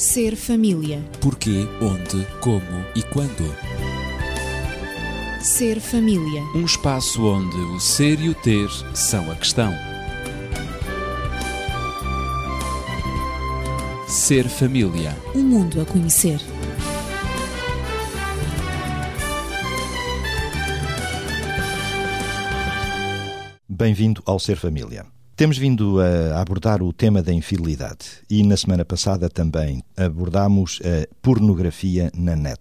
Ser família. Porquê, onde, como e quando. Ser família. Um espaço onde o ser e o ter são a questão. Ser família. Um mundo a conhecer. Bem-vindo ao Ser Família. Temos vindo a abordar o tema da infidelidade e na semana passada também abordámos a pornografia na net.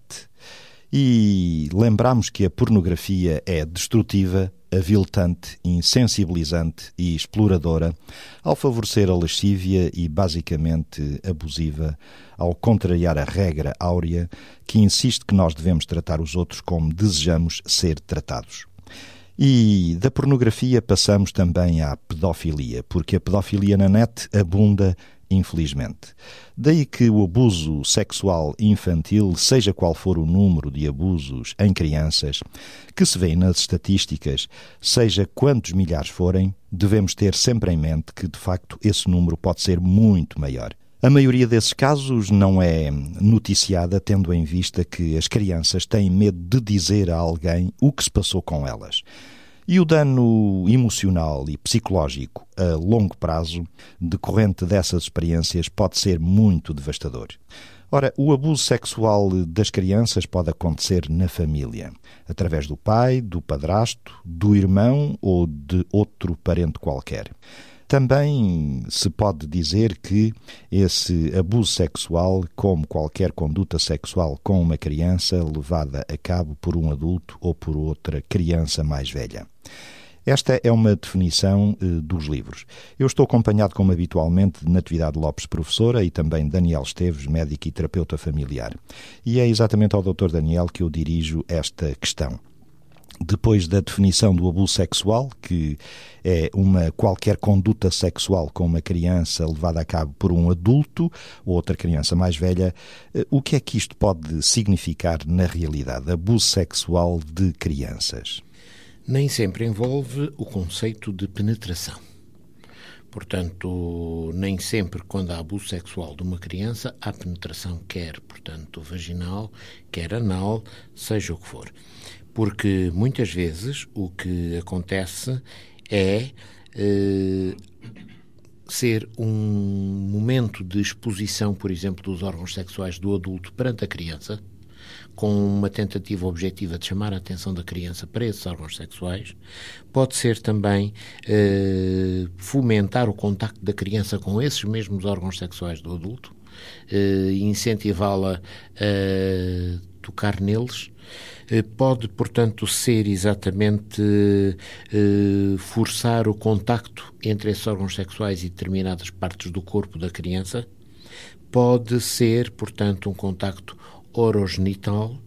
E lembramos que a pornografia é destrutiva, aviltante, insensibilizante e exploradora, ao favorecer a lascívia e basicamente abusiva, ao contrariar a regra áurea que insiste que nós devemos tratar os outros como desejamos ser tratados. E da pornografia passamos também à pedofilia, porque a pedofilia na net abunda, infelizmente. Daí que o abuso sexual infantil, seja qual for o número de abusos em crianças, que se vê nas estatísticas, seja quantos milhares forem, devemos ter sempre em mente que, de facto, esse número pode ser muito maior. A maioria desses casos não é noticiada, tendo em vista que as crianças têm medo de dizer a alguém o que se passou com elas. E o dano emocional e psicológico a longo prazo decorrente dessas experiências pode ser muito devastador. Ora, o abuso sexual das crianças pode acontecer na família, através do pai, do padrasto, do irmão ou de outro parente qualquer. Também se pode dizer que esse abuso sexual, como qualquer conduta sexual com uma criança levada a cabo por um adulto ou por outra criança mais velha. Esta é uma definição eh, dos livros. Eu estou acompanhado, como habitualmente, de Natividade Lopes, professora, e também Daniel Esteves, médico e terapeuta familiar. E é exatamente ao Dr. Daniel que eu dirijo esta questão depois da definição do abuso sexual, que é uma qualquer conduta sexual com uma criança levada a cabo por um adulto ou outra criança mais velha, eh, o que é que isto pode significar na realidade? Abuso sexual de crianças? Nem sempre envolve o conceito de penetração. Portanto, nem sempre quando há abuso sexual de uma criança há penetração, quer, portanto, vaginal, quer anal, seja o que for porque muitas vezes o que acontece é eh, ser um momento de exposição, por exemplo, dos órgãos sexuais do adulto perante a criança, com uma tentativa objetiva de chamar a atenção da criança para esses órgãos sexuais, pode ser também eh, fomentar o contacto da criança com esses mesmos órgãos sexuais do adulto, eh, incentivá-la a tocar neles pode, portanto, ser exatamente eh, forçar o contacto entre esses órgãos sexuais e determinadas partes do corpo da criança. Pode ser, portanto, um contacto orogenital.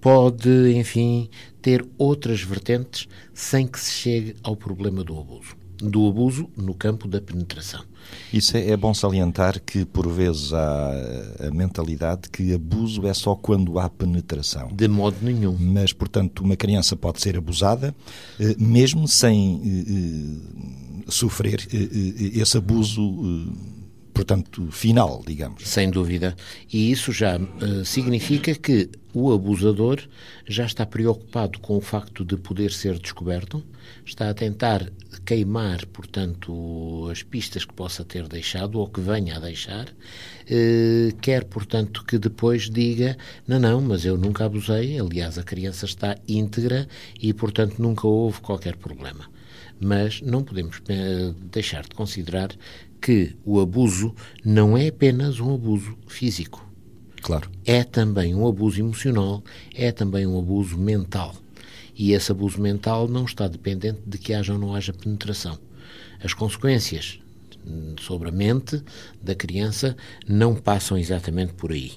Pode, enfim, ter outras vertentes sem que se chegue ao problema do abuso do abuso no campo da penetração. Isso é, é bom salientar que, por vezes, há a mentalidade que abuso é só quando há penetração. De modo nenhum. Mas, portanto, uma criança pode ser abusada, eh, mesmo sem eh, eh, sofrer esse abuso portanto, final, digamos. Sem dúvida. E isso já uh, significa que o abusador já está preocupado com o facto de poder ser descoberto, está a tentar queimar, portanto, as pistas que possa ter deixado ou que venha a deixar, uh, quer, portanto, que depois diga: não, não, mas eu nunca abusei, aliás, a criança está íntegra e, portanto, nunca houve qualquer problema mas não podemos eh, deixar de considerar que o abuso não é apenas um abuso físico. Claro. É também um abuso emocional, é também um abuso mental. E esse abuso mental não está dependente de que haja ou não haja penetração. As consequências sobre a mente da criança não passam exatamente por aí.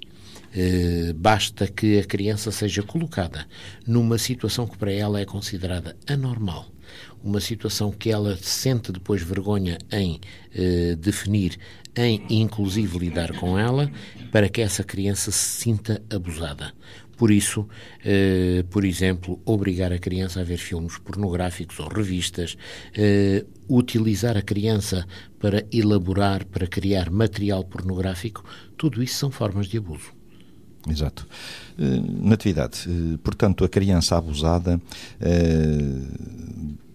Eh, basta que a criança seja colocada numa situação que para ela é considerada anormal uma situação que ela sente depois vergonha em eh, definir, em inclusive lidar com ela, para que essa criança se sinta abusada. Por isso, eh, por exemplo, obrigar a criança a ver filmes pornográficos ou revistas, eh, utilizar a criança para elaborar, para criar material pornográfico, tudo isso são formas de abuso. Exato. Eh, Natividade, eh, portanto, a criança abusada eh,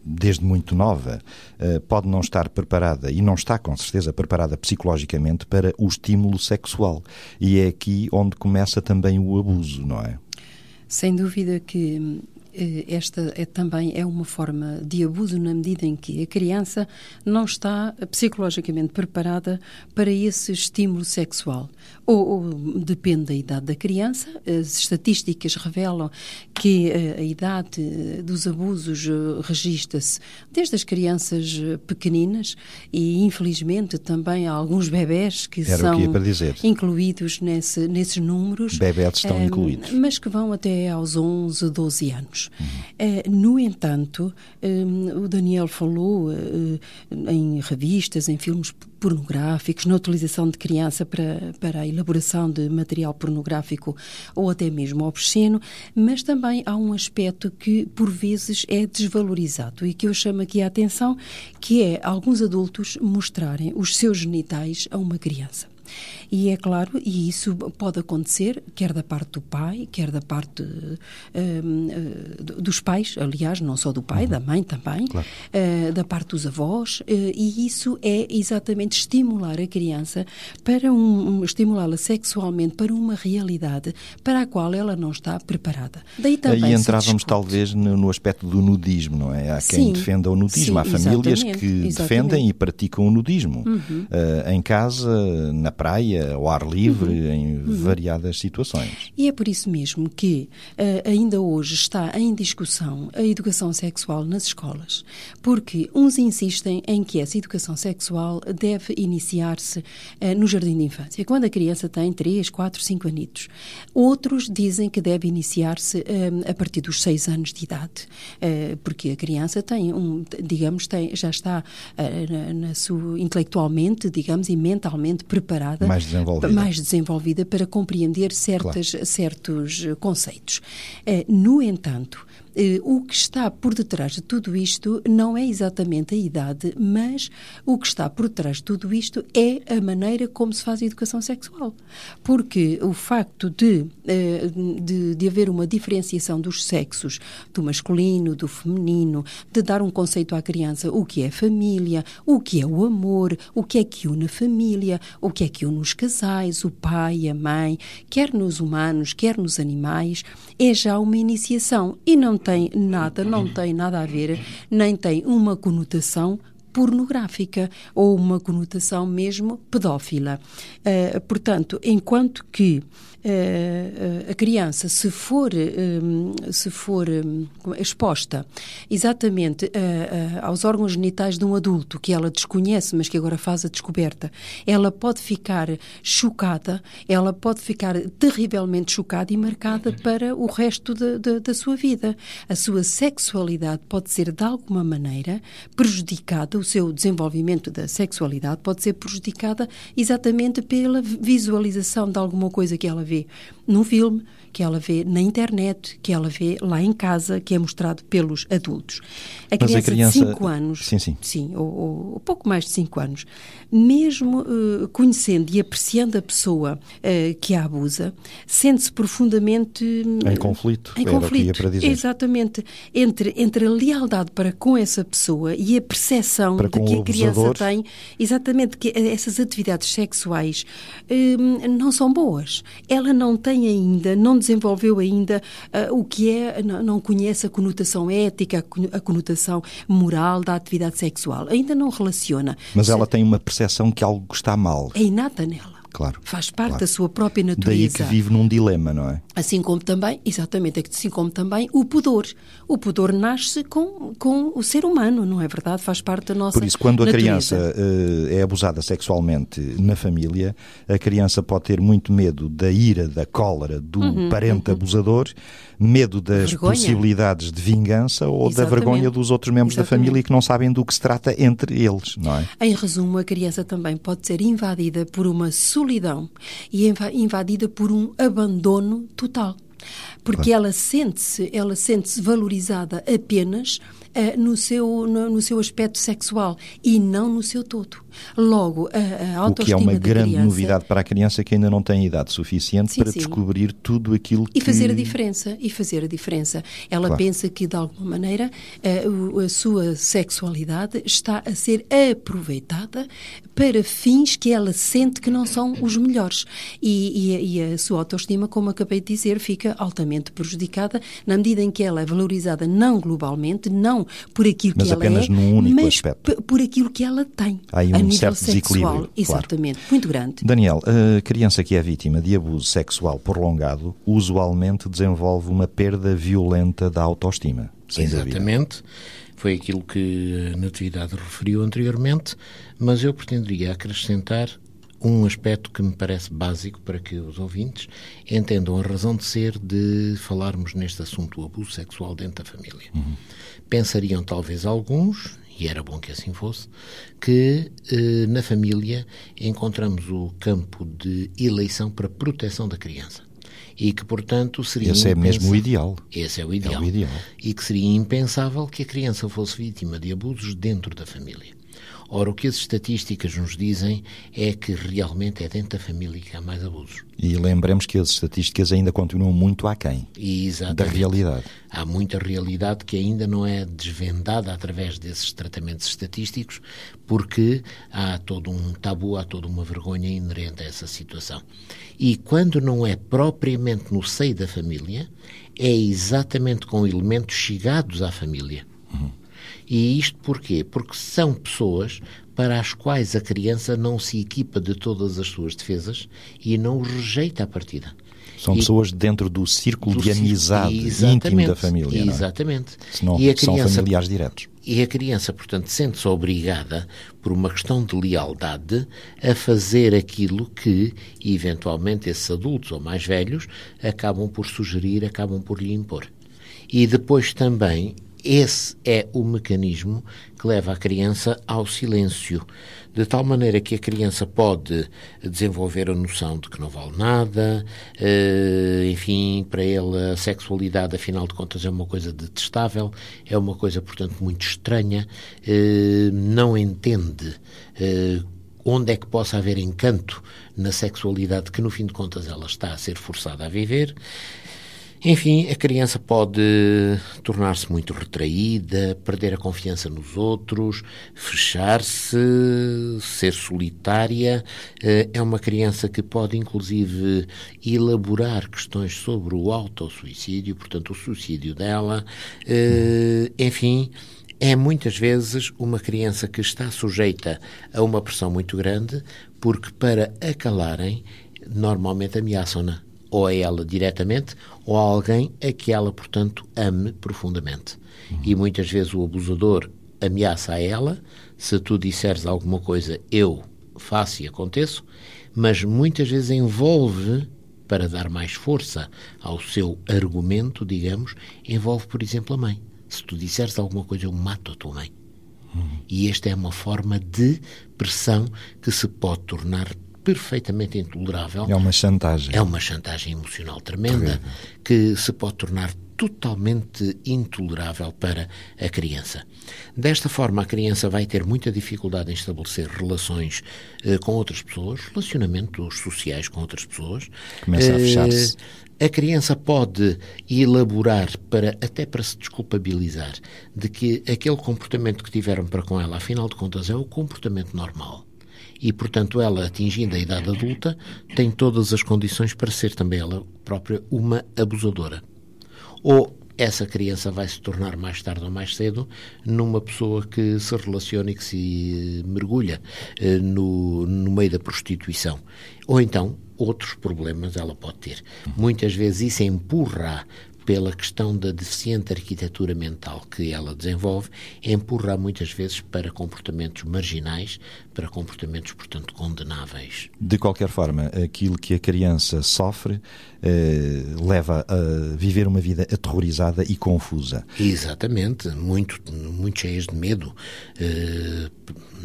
desde muito nova, pode não estar preparada, e não está com certeza preparada psicologicamente para o estímulo sexual. E é aqui onde começa também o abuso, não é? Sem dúvida que eh, esta é, também é uma forma de abuso na medida em que a criança não está psicologicamente preparada para esse estímulo sexual. Ou, ou depende da idade da criança, as estatísticas revelam que a, eh, a idade dos abusos eh, registra-se desde as crianças pequeninas e infelizmente também há alguns bebés que Era são que incluídos nesse, nesses números. Bebés estão incluídos. Mas que vão até aos 11, 12 anos. Uh, no entanto, um, o Daniel falou uh, em revistas, em filmes pornográficos, na utilização de criança para, para a elaboração de material pornográfico ou até mesmo obsceno, mas também há um aspecto que por vezes é desvalorizado e que eu chamo aqui a atenção, que é alguns adultos mostrarem os seus genitais a uma criança. E é claro, e isso pode acontecer, quer da parte do pai, quer da parte eh, dos pais, aliás, não só do pai, uhum. da mãe também, claro. uh, da parte dos avós, uh, e isso é exatamente estimular a criança para um, um estimulá-la sexualmente para uma realidade para a qual ela não está preparada. Daí também Aí entrávamos talvez no, no, aspecto do nudismo, não é? Há quem sim, defenda o nudismo, sim, há famílias que exatamente. defendem e praticam o nudismo uhum. uh, em casa, na praia, ao ar livre, uhum. em uhum. variadas situações. E é por isso mesmo que uh, ainda hoje está em discussão a educação sexual nas escolas, porque uns insistem em que essa educação sexual deve iniciar-se uh, no jardim de infância, quando a criança tem 3, 4, 5 anitos. Outros dizem que deve iniciar-se uh, a partir dos 6 anos de idade, porque a criança tem um, digamos, tem, já está na, na sua, intelectualmente, digamos, e mentalmente preparada mais desenvolvida, mais desenvolvida para compreender certas, claro. certos conceitos. No entanto, eh, o que está por detrás de tudo isto não é exatamente a idade, mas o que está por detrás de tudo isto é a maneira como se faz a educação sexual. Porque o facto de, eh, de, de haver uma diferenciação dos sexos, do masculino, do feminino, de dar um conceito à criança, o que é família, o que é o amor, o que é que une a família, o que é que une os casais, o pai, a mãe, quer nos humanos, quer nos animais, é já uma iniciação e não tem nada, não tem nada a ver, nem tem uma conotação pornográfica ou uma conotação mesmo pedófila. Uh, portanto, enquanto que a criança, se for, um, se for um, exposta exatamente uh, aos órgãos genitais de um adulto que ela desconhece, mas que agora faz a descoberta, ela pode ficar chocada, ela pode ficar terrivelmente chocada e marcada para o resto de, de, da sua vida. A sua sexualidade pode ser, de alguma maneira, prejudicada, o seu desenvolvimento da sexualidade pode ser prejudicada exatamente pela visualização de alguma coisa que ela vê num filme, que ela vê na internet, que ela vê lá em casa, que é mostrado pelos adultos. A criança, a criança, de 5 anos, sim, sim. sim ou, ou, pouco mais de 5 anos, mesmo uh, conhecendo e apreciando a pessoa uh, que a abusa, sente-se profundamente em conflito. Em conflito, exatamente, entre, entre a lealdade para com essa pessoa e a percepção de que a criança tem, exatamente, que essas atividades sexuais uh, não são boas. Ela não tem ainda, não desenvolveu ainda uh, o que é, não, não, conhece a conotação ética, a conotação moral da atividade sexual. Ainda não relaciona. Mas ela tem uma percepção que algo está mal. É inata nela. Claro. Faz parte claro. da sua própria natureza. Daí que vive num dilema, não é? Assim como também, exatamente, assim como também o pudor. O pudor nasce com, com o ser humano, não é verdade? Faz parte da nossa Por isso, quando natureza. a criança uh, é abusada sexualmente na família, a criança pode ter muito medo da ira, da cólera do uhum, parente uhum. abusador, medo das Vergonha. possibilidades de vingança ou da Exatamente. vergonha dos outros membros da Exatamente. família que não sabem do que se trata entre eles, não é? Em resumo, a criança também pode ser invadida por uma solidão e inva- invadida por um abandono total. Porque ela sente-se, ela sente-se valorizada apenas eh, no, seu, no, no seu aspecto sexual e não no seu todo. Logo, a, a O que é autoestima uma grande criança novidade para a criança que ainda não tem idade suficiente Sim, para sim. descobrir tudo aquilo que... E fazer a diferença, e fazer a diferença. Ela Claro. pensa que, de alguma maneira, a, o- a sua sexualidade está a ser aproveitada para fins que ela sente que não são os melhores. E, e- e a sua autoestima, como acabei de dizer, fica altamente prejudicada na medida em que ela é valorizada não globalmente, não por aquilo Mas que ela apenas é, num único mas aspecto. por aquilo que ela tem. Há aí a um nível certo sexual. desequilíbrio, claro. Exatamente. Muito grande. Daniel, a criança que é vítima de abuso sexual prolongado usualmente desenvolve uma perda violenta da autoestima. Sem dúvida. Exatamente. Foi aquilo que a Natividade referiu anteriormente, mas eu pretenderia acrescentar um aspecto que me parece básico para que os ouvintes entendam a razão de ser de falarmos neste assunto, o abuso sexual dentro da família. Pensariam talvez alguns, e era bom que assim fosse, que eh, na família encontramos o campo de eleição para proteção da criança. E que, portanto, seria Esse é mesmo o ideal. Esse é o ideal. É o ideal. E que seria impensável que a criança fosse vítima de abusos dentro da família. Ora, o que as estatísticas nos dizem é que realmente é dentro da família que há mais abusos. E lembremos que as estatísticas ainda continuam muito aquém E da exatamente. realidade. Há muita realidade que ainda não é desvendada através desses tratamentos estatísticos, porque há todo um tabu, há toda uma vergonha inerente a essa situação. E quando não é propriamente no seio da família, é exatamente com elementos chegados à família. E isto porquê? Porque são pessoas para as quais a criança não se equipa de todas as suas defesas e não os rejeita à partida. São E- pessoas dentro do círculo do de amizade íntimo Exatamente, da família. não é? Exatamente. Se não e a são criança, familiares diretos. E a criança, portanto, sente-se obrigada, por uma questão de lealdade, a fazer aquilo que, eventualmente, esses adultos ou mais velhos acabam por sugerir, acabam por lhe impor. E depois também, esse é o mecanismo que leva a criança ao silêncio, de tal maneira que a criança pode desenvolver a noção de que não vale nada, eh, enfim, para ele a sexualidade, afinal de contas, é uma coisa detestável, é uma coisa, portanto, muito estranha, eh, não entende eh, onde é que possa haver encanto na sexualidade que, no fim de contas, ela está a ser forçada a viver. Enfim, a criança pode tornar-se muito retraída, perder a confiança nos outros, fechar-se, ser solitária. Eh, É uma criança que pode, inclusive, elaborar questões sobre o autossuicídio, portanto, o suicídio dela. Eh, Enfim, é muitas vezes uma criança que está sujeita a uma pressão muito grande, porque para a calarem, normalmente ameaçam-na, ou a ela diretamente, ou a alguém a que ela, portanto, ame profundamente. E muitas vezes o abusador ameaça a ela, se tu disseres alguma coisa, eu faço e aconteço, mas muitas vezes envolve para dar mais força ao seu argumento, digamos, envolve, por exemplo, a mãe. Se tu disseres alguma coisa, eu mato a tua mãe. E esta é uma forma de pressão que se pode tornar perfeitamente intolerável. É uma chantagem. É uma chantagem emocional tremenda que se pode tornar totalmente intolerável para a criança. Desta forma, a criança vai ter muita dificuldade em estabelecer relações eh, com outras pessoas, relacionamentos sociais com outras pessoas. Começa a Eh, fechar-se. a criança pode elaborar para até para se desculpabilizar de que aquele comportamento que tiveram para com ela, afinal de contas, é o comportamento normal. E, portanto, ela, atingindo a idade adulta, tem todas as condições para ser também ela própria uma abusadora. Ou essa criança vai se tornar mais tarde ou mais cedo numa pessoa que se relaciona e que se mergulha eh, no, no meio da prostituição. Ou então, outros problemas ela pode ter. Muitas vezes isso empurra pela questão da deficiente arquitetura mental que ela desenvolve, empurra muitas vezes para comportamentos marginais, para comportamentos, portanto, condenáveis. De qualquer forma, aquilo que a criança sofre eh, leva a viver uma vida aterrorizada e confusa. Exatamente, muito, muito cheias de medo. Eh,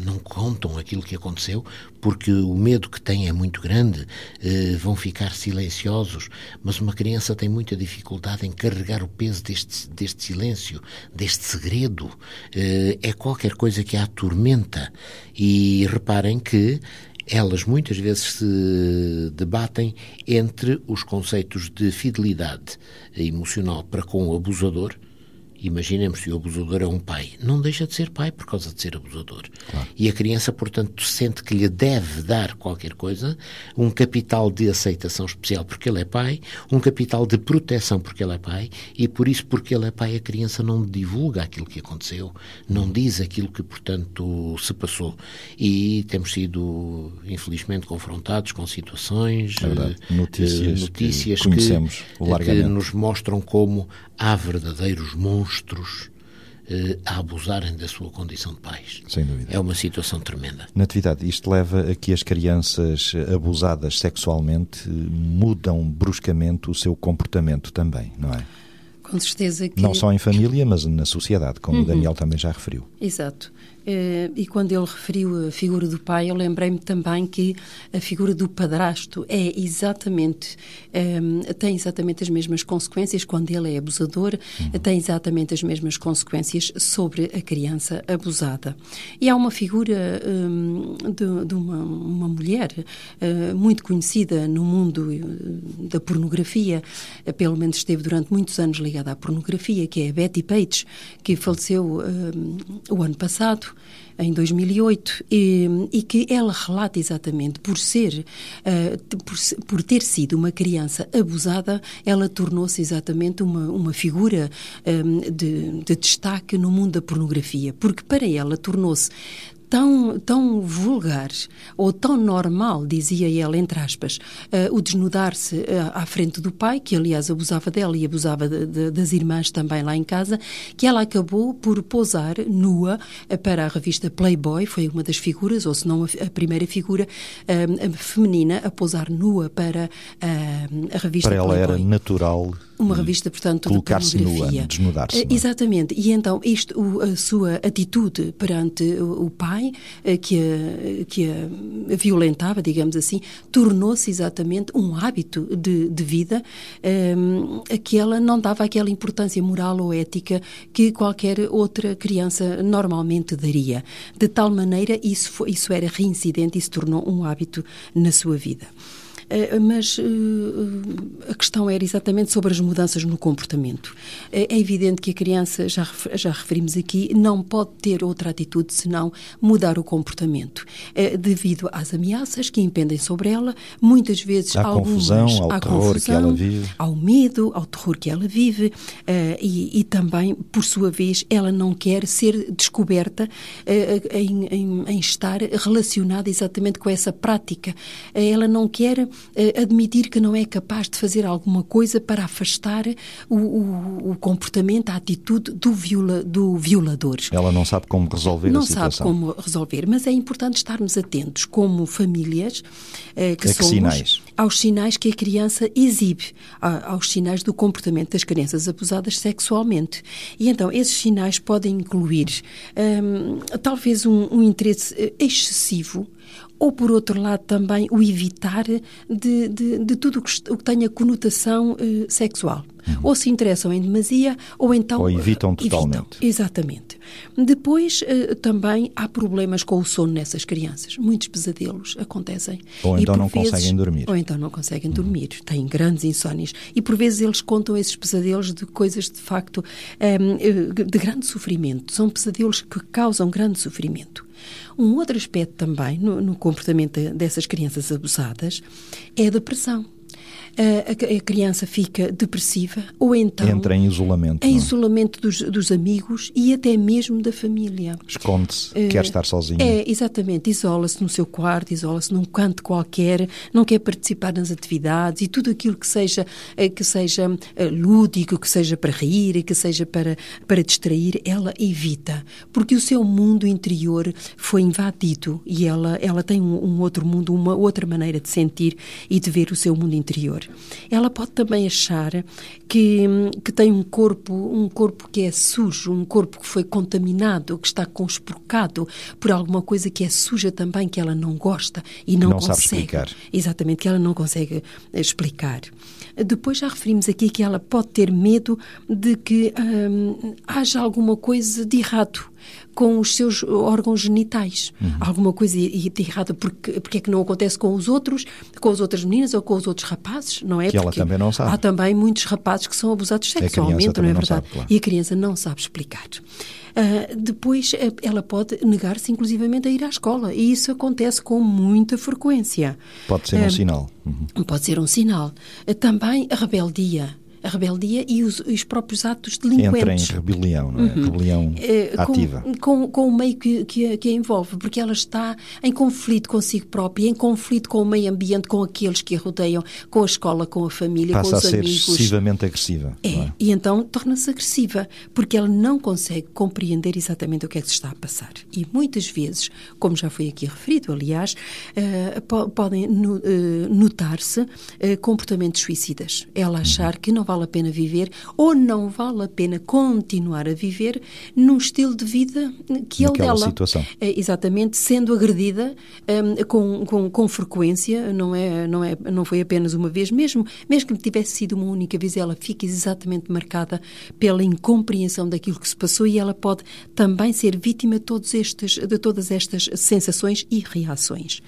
não contam aquilo que aconteceu porque o medo que têm é muito grande, eh, vão ficar silenciosos, mas uma criança tem muita dificuldade em carregar o peso deste, deste silêncio, deste segredo. Eh, é qualquer coisa que a atormenta. E reparem que elas muitas vezes se debatem entre os conceitos de fidelidade emocional para com o abusador Imaginemos se o abusador é um pai. Não deixa de ser pai por causa de ser abusador. Claro. E a criança, portanto, sente que lhe deve dar qualquer coisa, um capital de aceitação especial porque ele é pai, um capital de proteção porque ele é pai, e por isso, porque ele é pai, a criança não divulga aquilo que aconteceu, não diz aquilo que, portanto, se passou. E temos sido, infelizmente, confrontados com situações, é notícias, notícias que, que, que nos mostram como há verdadeiros monstros eh, a abusarem da sua condição de pais. Sem dúvida. É uma situação tremenda. Natividade, isto leva a que as crianças abusadas sexualmente mudam bruscamente o seu comportamento também, não é? Com certeza que... Não só em família, mas na sociedade, como uhum. o Daniel também já referiu. Exato. Eh, e quando ele referiu a figura do pai, eu lembrei-me também que a figura do padrasto é exatamente ehm, tem exatamente as mesmas consequências quando ele é abusador, uhum. tem exatamente as mesmas consequências sobre a criança abusada. E há uma figura ehm, de, de uma, uma, mulher muito conhecida no mundo eh, da pornografia, pelo menos esteve durante muitos anos ligada à pornografia, que é a Betty Page, que faleceu o ano passado em 2008 e, e, que ela relata exatamente por ser uh, por, por, ter sido uma criança abusada ela tornou-se exatamente uma, uma figura um, eh, de, de destaque no mundo da pornografia. Porque para ela tornou-se tão, tão vulgar ou tão normal, dizia ele, entre aspas, uh, o desnudar-se uh, à frente do pai, que aliás abusava dela e abusava de, de, das irmãs também lá em casa, que ela acabou por posar nua uh, para a revista Playboy, foi uma das figuras, ou se não a, primeira figura feminina a posar nua para a revista Para ela Playboy. era natural uma revista, portanto, colocar-se nua, desnudar-se. Uh, exatamente. E então isto, o, a sua atitude perante o, o pai uh, que a, que a violentava, digamos assim, tornou-se exatamente um hábito de, de vida um, a que ela não dava aquela importância moral ou ética que qualquer outra criança normalmente daria. De tal maneira isso foi, isso era reincidente e se tornou um hábito na sua vida. Eh, mas eh, a questão era exatamente sobre as mudanças no comportamento. Eh, é evidente que a criança, já, já referimos aqui, não pode ter outra atitude senão mudar o comportamento. Devido às ameaças que impendem sobre ela, muitas vezes há algumas, confusão, ao há terror confusão, que ela vive. Ao medo, ao terror que ela vive e, e também, por sua vez, ela não quer ser descoberta em, em, em estar relacionada exatamente com essa prática. Ela não quer admitir que não é capaz de fazer alguma coisa para afastar o, o, o comportamento, a atitude do, viola, do violador. Ela não sabe como resolver não a situação. Não sabe como resolver, mas é importante estarmos atentos como famílias uh, que, é que somos sinais? aos sinais que a criança exibe, aos sinais do comportamento das crianças abusadas sexualmente. E então esses sinais podem incluir um, talvez um, um interesse eh, excessivo ou, por outro lado, também o evitar de, de, de tudo o que, que tenha conotação eh, sexual. Uhum. Ou se interessam em demasia, ou então. Ou evitam totalmente. Evitam. Exatamente. Depois, eh, também há problemas com o sono nessas crianças. Muitos pesadelos acontecem. Ou então não vezes, conseguem dormir. Ou então não conseguem uhum. dormir. Têm grandes insónias. E por vezes eles contam esses pesadelos de coisas, de facto, ehm, eh, de grande sofrimento. São pesadelos que causam grande sofrimento. Um outro aspecto também no, no comportamento dessas crianças abusadas é a depressão. A, a, criança fica depressiva ou então entra em isolamento. Em não? isolamento dos, dos amigos e até mesmo da família. Esconde-se, uh, quer estar sozinho. É, exatamente. Isola-se no seu quarto, isola-se num canto qualquer, não quer participar nas atividades e tudo aquilo que seja, que seja lúdico, que seja para rir, que seja para, para distrair, ela evita. Porque o seu mundo interior foi invadido e ela, ela tem um, um outro mundo, uma outra maneira de sentir e de ver o seu mundo interior. Ela pode também achar que, que tem um corpo, um corpo que é sujo, um corpo que foi contaminado, que está conspurcado por alguma coisa que é suja também, que ela não gosta e não, não consegue. Sabe explicar. Exatamente, que ela não consegue explicar. Depois já referimos aqui que ela pode ter medo de que hum, haja alguma coisa de errado com os seus órgãos genitais. Uhum. Alguma coisa de errada, porque, porque é que não acontece com os outros, com as outras meninas ou com os outros rapazes, não é? Que porque ela também não sabe. Há também muitos rapazes que são abusados sexualmente, não é verdade? Sabe, claro. E a criança não sabe explicar. Uh, depois ela pode negar-se inclusivamente a ir à escola e isso acontece com muita frequência. Pode ser um uh, sinal. Uhum. Pode ser um sinal. Uh, também a rebeldia a rebeldia e os, os próprios atos delinquentes. Entra em rebelião, não é? Uhum. Rebelião uh, ativa. Com, com, com, o meio que, que, que, a envolve, porque ela está em conflito consigo própria, em conflito com o meio ambiente, com aqueles que a rodeiam, com a escola, com a família, Passa com os a ser amigos. excessivamente agressiva. É, é? e então torna-se agressiva, porque ela não consegue compreender exatamente o que é que se está a passar. E muitas vezes, como já foi aqui referido, aliás, uh, po podem no, uh, notar-se comportamentos suicidas. Ela achar uhum. que não vai vale a pena viver ou não vale a pena continuar a viver num estilo de vida que é o dela. situação. É, exatamente, sendo agredida um, com, com, com, frequência, não, é, não, é, não foi apenas uma vez, mesmo, mesmo que tivesse sido uma única vez, ela fica exatamente marcada pela incompreensão daquilo que se passou e ela pode também ser vítima de, todos estes, de todas estas sensações e reações.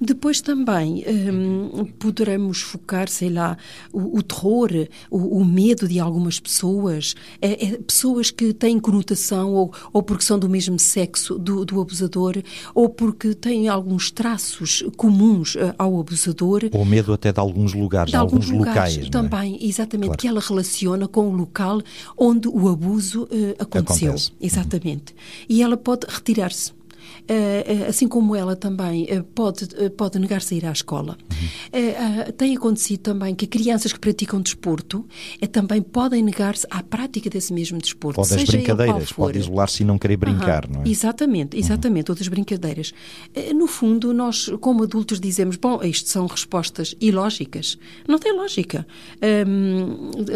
Depois também um, poderemos focar, sei lá, o, o terror, o, o, medo de algumas pessoas, é, é, pessoas que têm conotação ou, ou porque são do mesmo sexo do, do abusador, ou porque têm alguns traços comuns uh, ao abusador. Ou medo até de alguns lugares, de alguns, alguns lugares. locais. Também, é? exatamente, claro. que ela relaciona com o local onde o abuso uh, aconteceu. Acontece. Exatamente. Uhum. E ela pode retirar-se. Uh, assim como ela também uh, pode, pode negar-se a ir à escola. Uhum. tem acontecido também que crianças que praticam desporto também podem negar-se à prática desse mesmo desporto. Pode as brincadeiras, pode isolar-se e não querer brincar, não é? Exatamente, exatamente, uhum. outras brincadeiras. no fundo, nós, como adultos, dizemos, bom, isto são respostas ilógicas. Não tem lógica.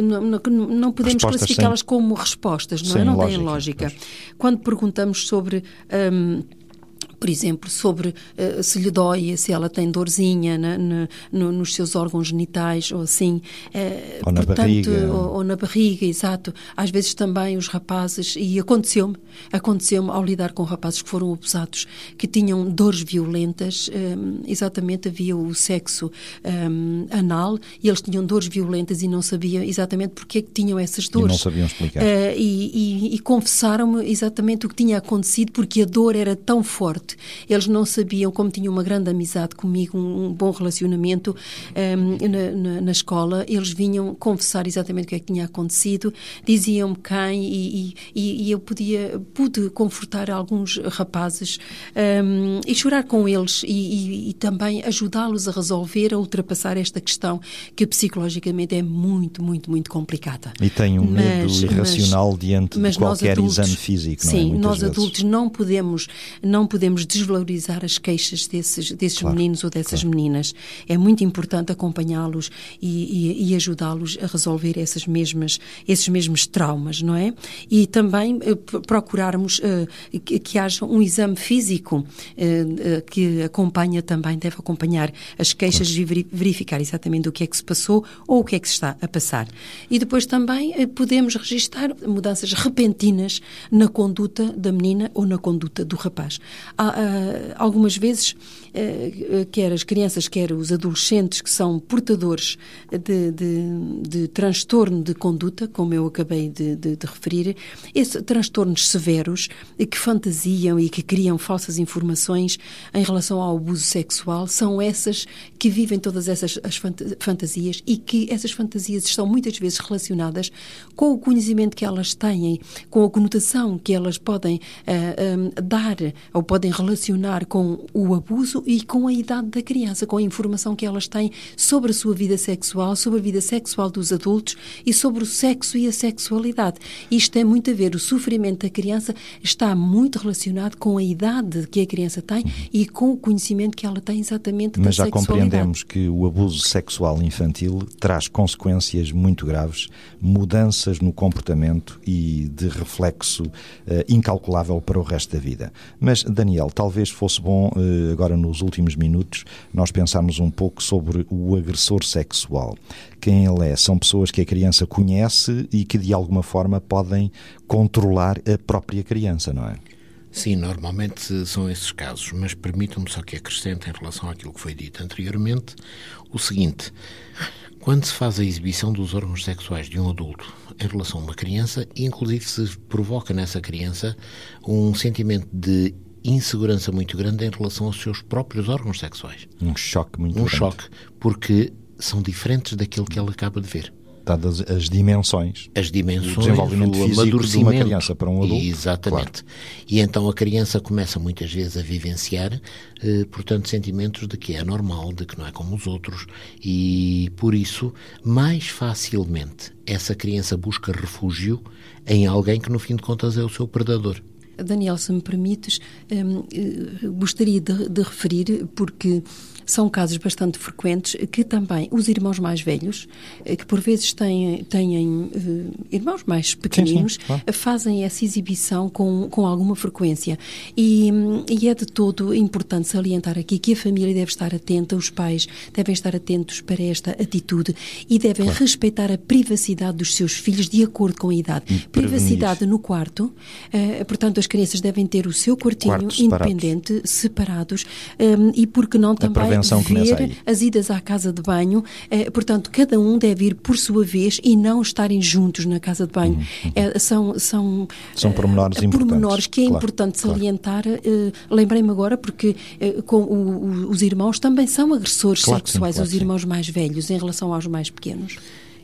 Não, não, podemos classificá-las como respostas, não é? Não têm lógica. Quando perguntamos sobre... por exemplo, sobre uh, se lhe dói, se ela tem dorzinha na, na, no, nos seus órgãos genitais ou assim. Uh, ou na portanto, barriga. Ou, ou, na barriga, exato. Às vezes também os rapazes, e aconteceu-me, aconteceu-me ao lidar com rapazes que foram abusados, que tinham dores violentas, um, exatamente havia o sexo um, anal, e eles tinham dores violentas e não sabiam exatamente porque é que tinham essas dores. E não sabiam explicar. Uh, e, e, e confessaram-me exatamente o que tinha acontecido, porque a dor era tão forte eles não sabiam, como tinham uma grande amizade comigo, um, bom relacionamento um, na, na, na, escola, eles vinham confessar exatamente o que é que tinha acontecido, diziam-me quem e, e, e, eu podia, pude confortar alguns rapazes um, e chorar com eles e, e também ajudá-los a resolver, a ultrapassar esta questão que psicologicamente é muito, muito, muito complicada. E tem um medo mas, irracional mas, diante de qualquer adultos, exame físico, não sim, é? Sim, nós vezes. adultos não podemos, não podemos desvalorizar as queixas desses, desses claro, meninos ou dessas claro. meninas. É muito importante acompanhá-los e, e, e ajudá-los a resolver essas mesmas, esses mesmos traumas, não é? E também uh, procurarmos uh, que, que, haja um exame físico uh, que acompanha também, deve acompanhar as queixas claro. e verificar exatamente o que é que se passou ou o que é que se está a passar. E depois também podemos registar mudanças repentinas na conduta da menina ou na conduta do rapaz. Há algumas vezes, quer as crianças, quer os adolescentes que são portadores de, de, de transtorno de conduta, como eu acabei de, de, de referir, esses transtornos severos que fantasiam e que criam falsas informações em relação ao abuso sexual, são essas que vivem todas essas as fantasias e que essas fantasias estão muitas vezes relacionadas com o conhecimento que elas têm, com a conotação que elas podem uh, dar ou podem relacionar com o abuso e com a idade da criança, com a informação que elas têm sobre a sua vida sexual, sobre a vida sexual dos adultos e sobre o sexo e a sexualidade. Isto tem muito a ver, o sofrimento da criança está muito relacionado com a idade que a criança tem e com o conhecimento que ela tem exatamente Mas da sexualidade. Mas já compreendemos que o abuso sexual infantil traz consequências muito graves, mudanças no comportamento e de reflexo uh, incalculável para o resto da vida. Mas, Daniel, talvez fosse bom, uh, agora nos últimos minutos, nós pensarmos um pouco sobre o agressor sexual. Quem ele é? São pessoas que a criança conhece e que, de alguma forma, podem controlar a própria criança, não é? Sim, normalmente são esses casos, mas permitam-me só que acrescente em relação àquilo que foi dito anteriormente o seguinte: quando se faz a exibição dos órgãos sexuais de um adulto em relação a uma criança, inclusive se provoca nessa criança um sentimento de insegurança muito grande em relação aos seus próprios órgãos sexuais. Um choque muito um grande. Um choque, porque são diferentes daquilo que ela acaba de ver dadas as dimensões, as dimensões, o desenvolvimento o físico de uma criança para um adulto. Exatamente. Claro. E então a criança começa muitas vezes a vivenciar, eh, portanto, sentimentos de que é normal, de que não é como os outros, e por isso, mais facilmente, essa criança busca refúgio em alguém que, no fim de contas, é o seu predador. Daniel, se me permites, hum, eh, gostaria de, de referir, porque são casos bastante frequentes que também os irmãos mais velhos, eh, que por vezes têm, têm uh, irmãos mais pequeninos, sim, sim, claro. fazem essa exibição com, com alguma frequência. E, e, é de todo importante salientar aqui que a família deve estar atenta, os pais devem estar atentos para esta atitude e devem claro. respeitar a privacidade dos seus filhos de acordo com a idade. Privacidade no quarto, uh, portanto, as crianças devem ter o seu quartinho Quartos independente, separados, um, e porque não também ver as idas à casa de banho. Eh, portanto, cada um deve ir por sua vez e não estarem juntos na casa de banho. Uhum. Eh, são, são, são pormenores eh, importantes. pormenores que é claro, importante salientar. Claro. Lembrei-me agora porque com o, o, os irmãos também são agressores claro sexuais, sim, os irmãos mais velhos, em relação aos mais pequenos.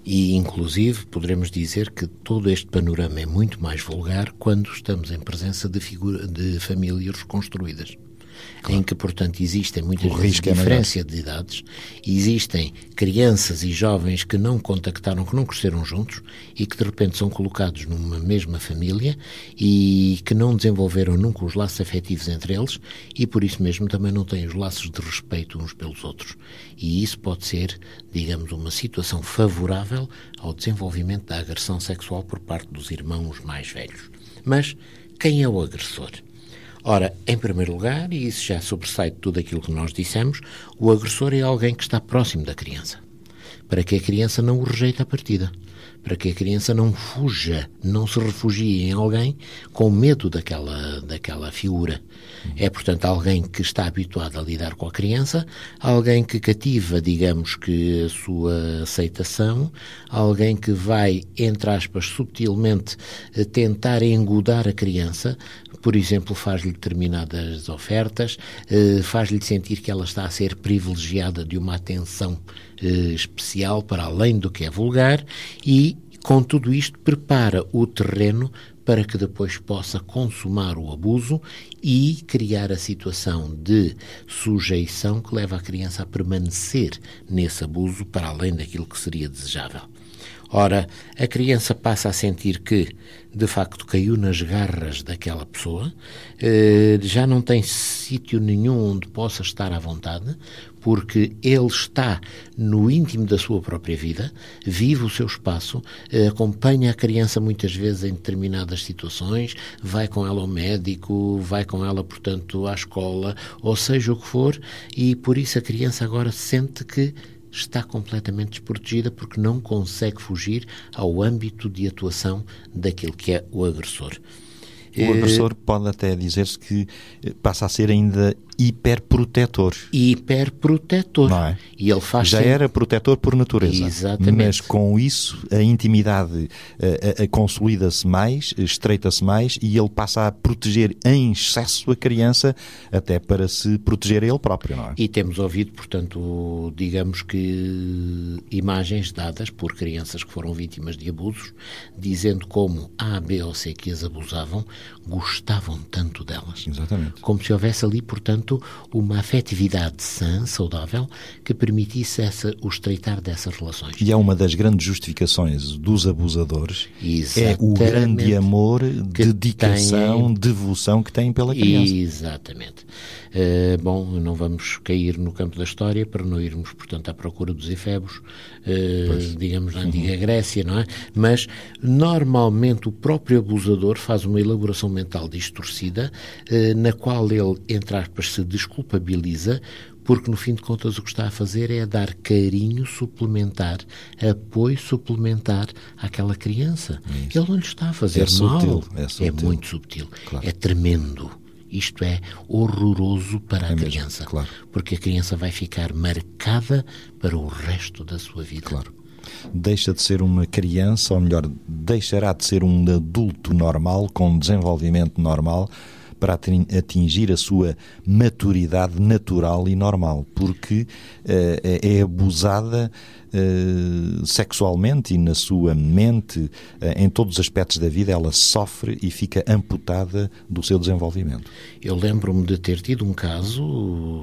E, inclusive, poderemos dizer que todo este panorama é muito mais vulgar quando estamos em presença de, figura, de famílias reconstruídas claro. em que, portanto, existem muitas o vezes é diferença é de idades, existem crianças e jovens que não contactaram, que não cresceram juntos e que de repente são colocados numa mesma família e que não desenvolveram nunca os laços afetivos entre eles e por isso mesmo também não têm os laços de respeito uns pelos outros. E isso pode ser, digamos, uma situação favorável ao desenvolvimento da agressão sexual por parte dos irmãos mais velhos. Mas quem é o agressor? Ora, em primeiro lugar, e isso já sobressai tudo aquilo que nós dissemos, o agressor é alguém que está próximo da criança, para que a criança não o rejeite à partida, para que a criança não fuja, não se refugie em alguém com medo daquela, daquela figura. É, portanto, alguém que está habituado a lidar com a criança, alguém que cativa, digamos que, a sua aceitação, alguém que vai, entre aspas, subtilmente eh, tentar engodar a criança, por exemplo, faz-lhe determinadas ofertas, eh, faz-lhe sentir que ela está a ser privilegiada de uma atenção eh, especial para além do que é vulgar e, com tudo isto, prepara o terreno para que depois possa consumar o abuso e criar a situação de sujeição que leva a criança a permanecer nesse abuso para além daquilo que seria desejável. Ora, a criança passa a sentir que, de facto, caiu nas garras daquela pessoa, eh, já não tem sítio nenhum onde possa estar à vontade, porque ele está no íntimo da sua própria vida, vive o seu espaço, eh, acompanha a criança muitas vezes em determinadas situações, vai com ela ao médico, vai com ela, portanto, à escola, ou seja o que for, e por isso a criança agora sente que está completamente desprotegida porque não consegue fugir ao âmbito de atuação daquele que é o agressor. O agressor pode até dizer-se que passa a ser ainda hiperprotetor. Hiperprotetor. Não é? E ele faz Já sempre- era protetor por natureza. Exatamente. Mas com isso a intimidade eh, eh, consolida-se mais, estreita-se mais e ele passa a proteger em excesso a criança até para se proteger a ele próprio, não é? E temos ouvido, portanto, digamos que imagens dadas por crianças que foram vítimas de abusos, dizendo como A, B ou C que as abusavam gostavam tanto delas. Exatamente. Como se houvesse ali, portanto, uma afetividade sã, saudável, que permitisse essa, o estreitar dessas relações. E é uma das grandes justificações dos abusadores é o grande amor, dedicação, devoção que têm pela criança. Exatamente. Eh, bom, não vamos cair no campo da história para não irmos, portanto, à procura dos efebos, eh, digamos, na antiga Grécia, não é? Mas, normalmente, o próprio abusador faz uma elaboração mental distorcida, eh, na qual ele, entre aspas, se desculpabiliza, porque, no fim de contas, o que está a fazer é dar carinho suplementar, apoio suplementar àquela criança. Ele não lhe está a fazer É mal. subtil, é subtil. muito subtil. Claro. É tremendo. Isto é horroroso para a É mesmo, criança. claro. Porque a criança vai ficar marcada para o resto da sua vida. Claro. Deixa de ser uma criança, ou melhor, deixará de ser um adulto normal, com desenvolvimento normal, para atin- atingir a sua maturidade natural e normal, porque é é abusada eh, sexualmente e na sua mente, eh, em todos os aspectos da vida, ela sofre e fica amputada do seu desenvolvimento. Eu lembro-me de ter tido um caso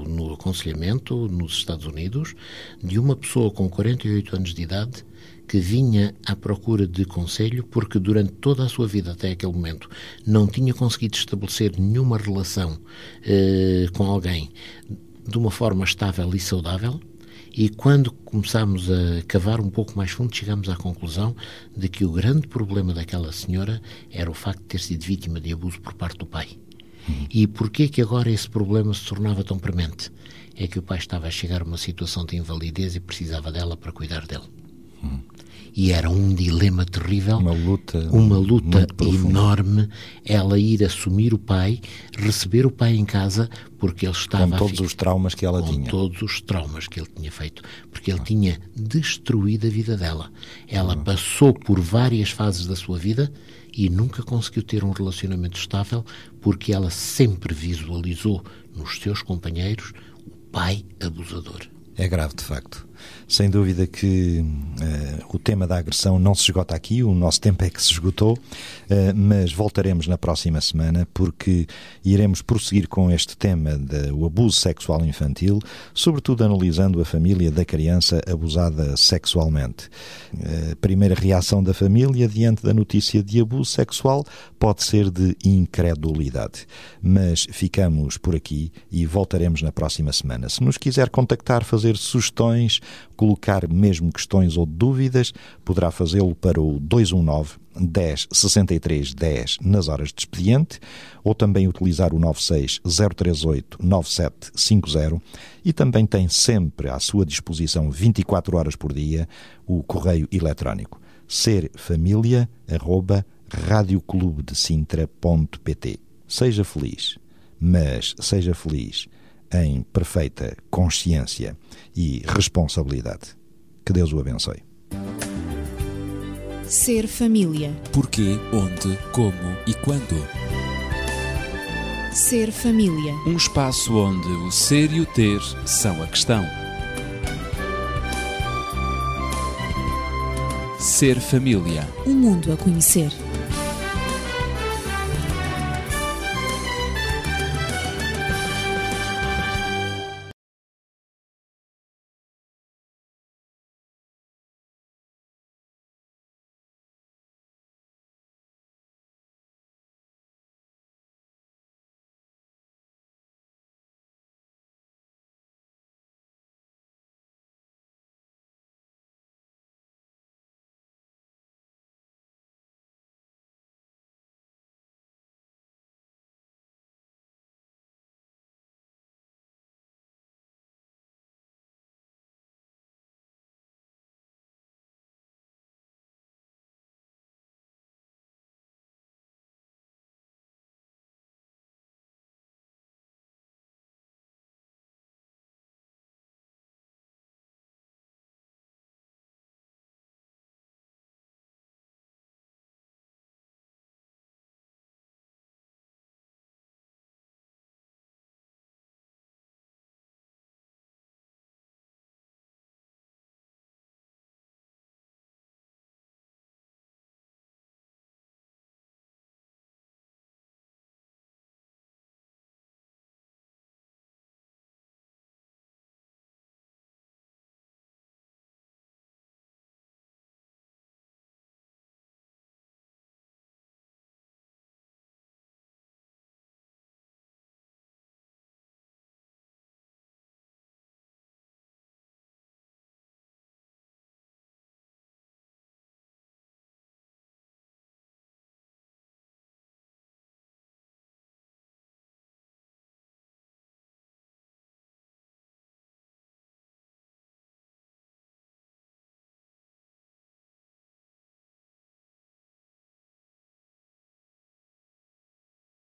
no aconselhamento nos Estados Unidos de uma pessoa com 48 anos de idade que vinha à procura de conselho porque durante toda a sua vida até aquele momento não tinha conseguido estabelecer nenhuma relação eh, com alguém de uma forma estável e saudável e quando começámos a cavar um pouco mais fundo, chegámos à conclusão de que o grande problema daquela senhora era o facto de ter sido vítima de abuso por parte do pai. E porquê que agora esse problema se tornava tão premente? É que o pai estava a chegar a uma situação de invalidez e precisava dela para cuidar dele. E era um dilema terrível, Uma luta uma luta enorme, ela ir assumir o pai, receber o pai em casa, porque ele estava Com todos os traumas que ela com tinha. todos os traumas que ele tinha feito, porque ele tinha destruído a vida dela. Ela passou por várias fases da sua vida e nunca conseguiu ter um relacionamento estável, porque ela sempre visualizou nos seus companheiros o pai abusador. É grave, de facto. Sem dúvida que eh, o tema da agressão não se esgota aqui, o nosso tempo é que se esgotou, eh, mas voltaremos na próxima semana porque iremos prosseguir com este tema do abuso sexual infantil, sobretudo analisando a família da criança abusada sexualmente. A primeira reação da família diante da notícia de abuso sexual pode ser de incredulidade. Mas ficamos por aqui e voltaremos na próxima semana. Se nos quiser contactar, fazer sugestões, colocar mesmo questões ou dúvidas, poderá fazê-lo para o 219 10 63 10 nas horas de expediente ou também utilizar o 96 038 9750 e também tem sempre à sua disposição 24 horas por dia o correio eletrónico serfamilia arroba radioclubedecintra.pt Seja feliz, mas seja feliz em perfeita consciência e responsabilidade. Que Deus o abençoe. Ser família. Porquê, onde, como e quando. Ser família. Um espaço onde o ser e o ter são a questão. Ser família. Um mundo a conhecer.